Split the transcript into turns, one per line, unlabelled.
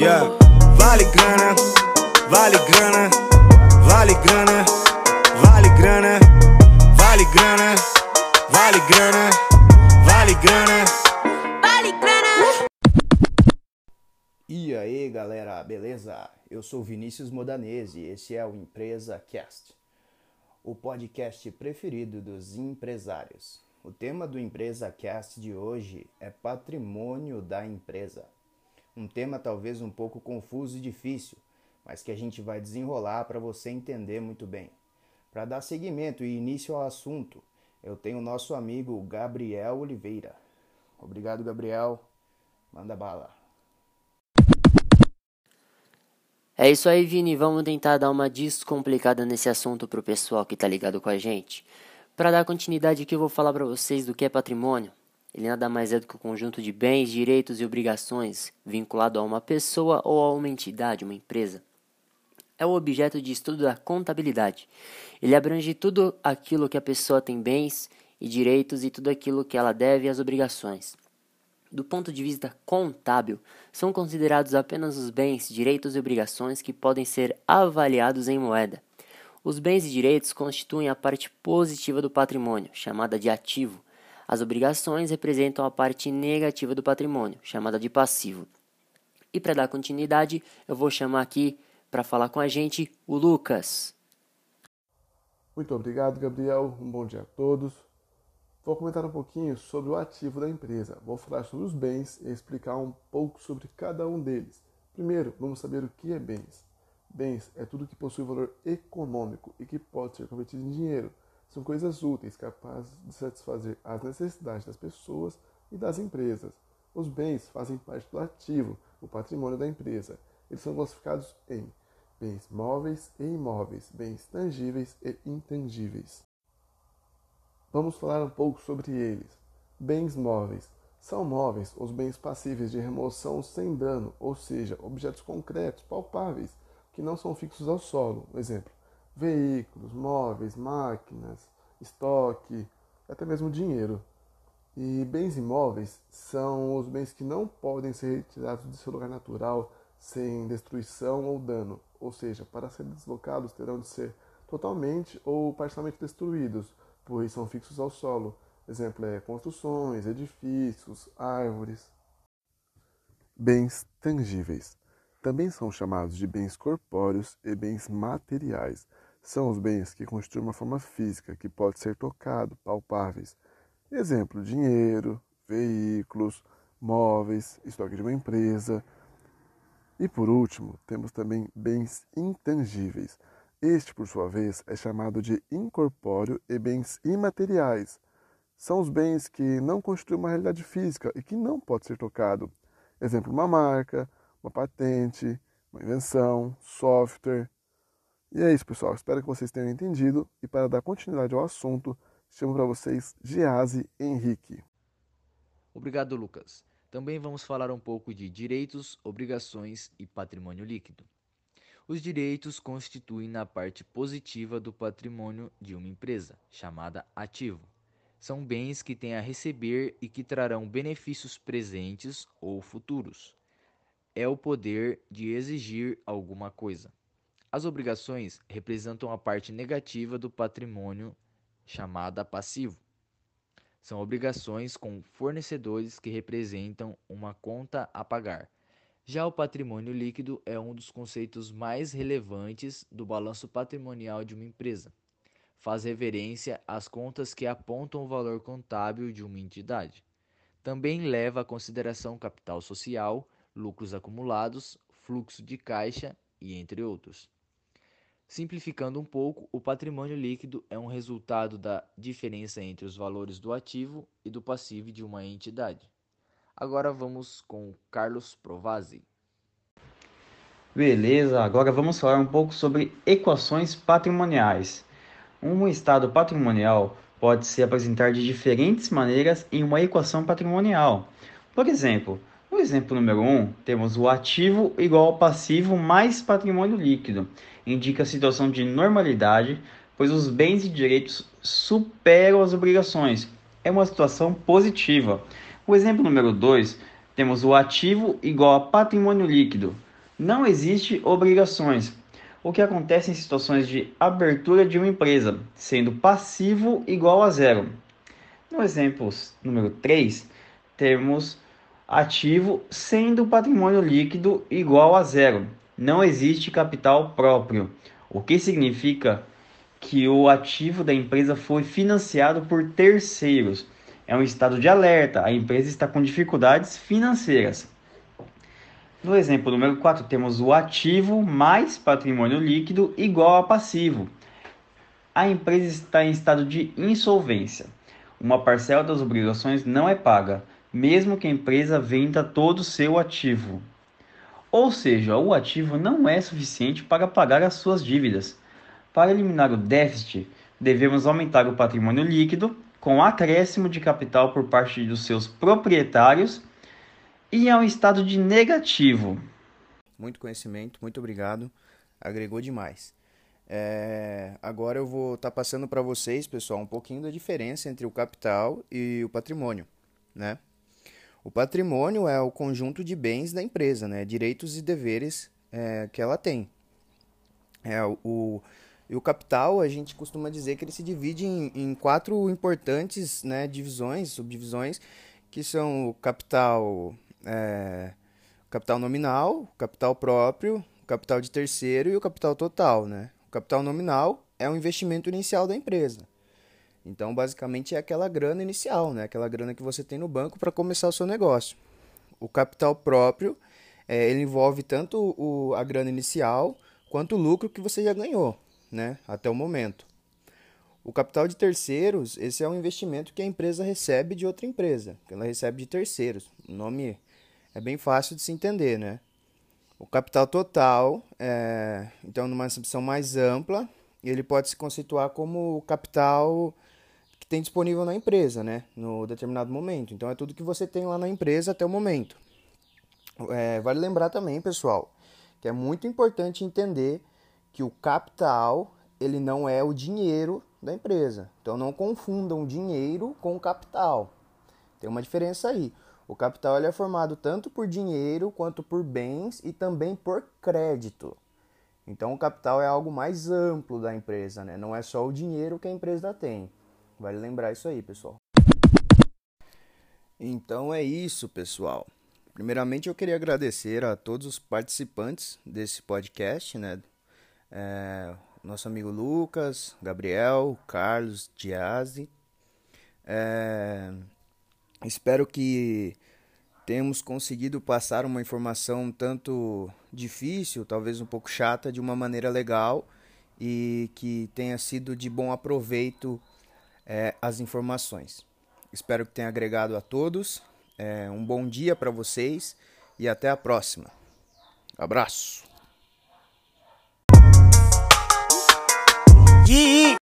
Yeah. Vale grana, vale grana, vale grana, vale grana, vale grana, vale grana, vale grana.
Vale grana.
E aí galera, beleza? Eu sou Vinícius Modanese e esse é o Empresa Cast, o podcast preferido dos empresários. O tema do Empresa Cast de hoje é patrimônio da empresa. Um tema talvez um pouco confuso e difícil, mas que a gente vai desenrolar para você entender muito bem. Para dar seguimento e início ao assunto, eu tenho o nosso amigo Gabriel Oliveira. Obrigado, Gabriel. Manda bala.
É isso aí, Vini. Vamos tentar dar uma descomplicada nesse assunto pro pessoal que tá ligado com a gente. Para dar continuidade aqui, eu vou falar para vocês do que é patrimônio. Ele nada mais é do que o um conjunto de bens, direitos e obrigações vinculado a uma pessoa ou a uma entidade, uma empresa. É o objeto de estudo da contabilidade. Ele abrange tudo aquilo que a pessoa tem bens e direitos e tudo aquilo que ela deve e as obrigações. Do ponto de vista contábil, são considerados apenas os bens, direitos e obrigações que podem ser avaliados em moeda. Os bens e direitos constituem a parte positiva do patrimônio, chamada de ativo, as obrigações representam a parte negativa do patrimônio, chamada de passivo. E para dar continuidade, eu vou chamar aqui para falar com a gente o Lucas.
Muito obrigado, Gabriel. Um bom dia a todos. Vou comentar um pouquinho sobre o ativo da empresa. Vou falar sobre os bens e explicar um pouco sobre cada um deles. Primeiro, vamos saber o que é bens. Bens é tudo que possui valor econômico e que pode ser convertido em dinheiro são coisas úteis, capazes de satisfazer as necessidades das pessoas e das empresas. Os bens fazem parte do ativo, o patrimônio da empresa. Eles são classificados em bens móveis e imóveis, bens tangíveis e intangíveis. Vamos falar um pouco sobre eles. Bens móveis são móveis os bens passíveis de remoção sem dano, ou seja, objetos concretos, palpáveis, que não são fixos ao solo. Exemplo: veículos, móveis, máquinas, estoque, até mesmo dinheiro. E bens imóveis são os bens que não podem ser retirados de seu lugar natural sem destruição ou dano, ou seja, para serem deslocados terão de ser totalmente ou parcialmente destruídos, pois são fixos ao solo. Exemplo é construções, edifícios, árvores. Bens tangíveis também são chamados de bens corpóreos e bens materiais são os bens que constituem uma forma física que pode ser tocado, palpáveis. Exemplo: dinheiro, veículos, móveis, estoque de uma empresa. E por último, temos também bens intangíveis. Este, por sua vez, é chamado de incorpóreo e bens imateriais. São os bens que não constituem uma realidade física e que não pode ser tocado. Exemplo: uma marca, uma patente, uma invenção, software, e é isso, pessoal. Espero que vocês tenham entendido. E para dar continuidade ao assunto, chamo para vocês Gease Henrique.
Obrigado, Lucas. Também vamos falar um pouco de direitos, obrigações e patrimônio líquido. Os direitos constituem na parte positiva do patrimônio de uma empresa, chamada ativo. São bens que têm a receber e que trarão benefícios presentes ou futuros. É o poder de exigir alguma coisa. As obrigações representam a parte negativa do patrimônio chamada passivo. São obrigações com fornecedores que representam uma conta a pagar. Já o patrimônio líquido é um dos conceitos mais relevantes do balanço patrimonial de uma empresa. Faz referência às contas que apontam o valor contábil de uma entidade. Também leva à consideração capital social, lucros acumulados, fluxo de caixa e entre outros. Simplificando um pouco, o patrimônio líquido é um resultado da diferença entre os valores do ativo e do passivo de uma entidade. Agora vamos com Carlos Provazzi.
Beleza, agora vamos falar um pouco sobre equações patrimoniais. Um estado patrimonial pode se apresentar de diferentes maneiras em uma equação patrimonial. Por exemplo, no exemplo número 1, um, temos o ativo igual ao passivo mais patrimônio líquido. Indica a situação de normalidade, pois os bens e direitos superam as obrigações. É uma situação positiva. O exemplo número 2, temos o ativo igual a patrimônio líquido. não existe obrigações, o que acontece em situações de abertura de uma empresa, sendo passivo igual a zero. No exemplo número 3, temos ativo sendo patrimônio líquido igual a zero. Não existe capital próprio, o que significa que o ativo da empresa foi financiado por terceiros. É um estado de alerta, a empresa está com dificuldades financeiras. No exemplo número 4, temos o ativo mais patrimônio líquido igual a passivo. A empresa está em estado de insolvência. Uma parcela das obrigações não é paga, mesmo que a empresa venda todo o seu ativo. Ou seja, o ativo não é suficiente para pagar as suas dívidas. Para eliminar o déficit, devemos aumentar o patrimônio líquido com acréscimo de capital por parte dos seus proprietários e é um estado de negativo.
Muito conhecimento, muito obrigado. Agregou demais. É, agora eu vou estar tá passando para vocês, pessoal, um pouquinho da diferença entre o capital e o patrimônio, né? O patrimônio é o conjunto de bens da empresa, né? Direitos e deveres é, que ela tem. É, o, e o capital, a gente costuma dizer que ele se divide em, em quatro importantes né, divisões, subdivisões, que são o capital é, capital nominal, capital próprio, capital de terceiro e o capital total. Né? O capital nominal é o investimento inicial da empresa. Então, basicamente, é aquela grana inicial, né? aquela grana que você tem no banco para começar o seu negócio. O capital próprio, é, ele envolve tanto o, a grana inicial quanto o lucro que você já ganhou né, até o momento. O capital de terceiros, esse é um investimento que a empresa recebe de outra empresa, que ela recebe de terceiros. O nome é bem fácil de se entender, né? O capital total, é, então, numa acepção mais ampla, ele pode se constituir como o capital tem disponível na empresa, né? No determinado momento. Então, é tudo que você tem lá na empresa até o momento. É, vale lembrar também, pessoal, que é muito importante entender que o capital ele não é o dinheiro da empresa. Então, não confundam dinheiro com capital. Tem uma diferença aí. O capital ele é formado tanto por dinheiro quanto por bens e também por crédito. Então o capital é algo mais amplo da empresa, né? Não é só o dinheiro que a empresa tem. Vale lembrar isso aí, pessoal. Então é isso, pessoal. Primeiramente eu queria agradecer a todos os participantes desse podcast, né? É, nosso amigo Lucas, Gabriel, Carlos, Diazzi. É, Espero que tenhamos conseguido passar uma informação tanto difícil, talvez um pouco chata, de uma maneira legal e que tenha sido de bom aproveito é, as informações. Espero que tenha agregado a todos. É, um bom dia para vocês e até a próxima. Abraço!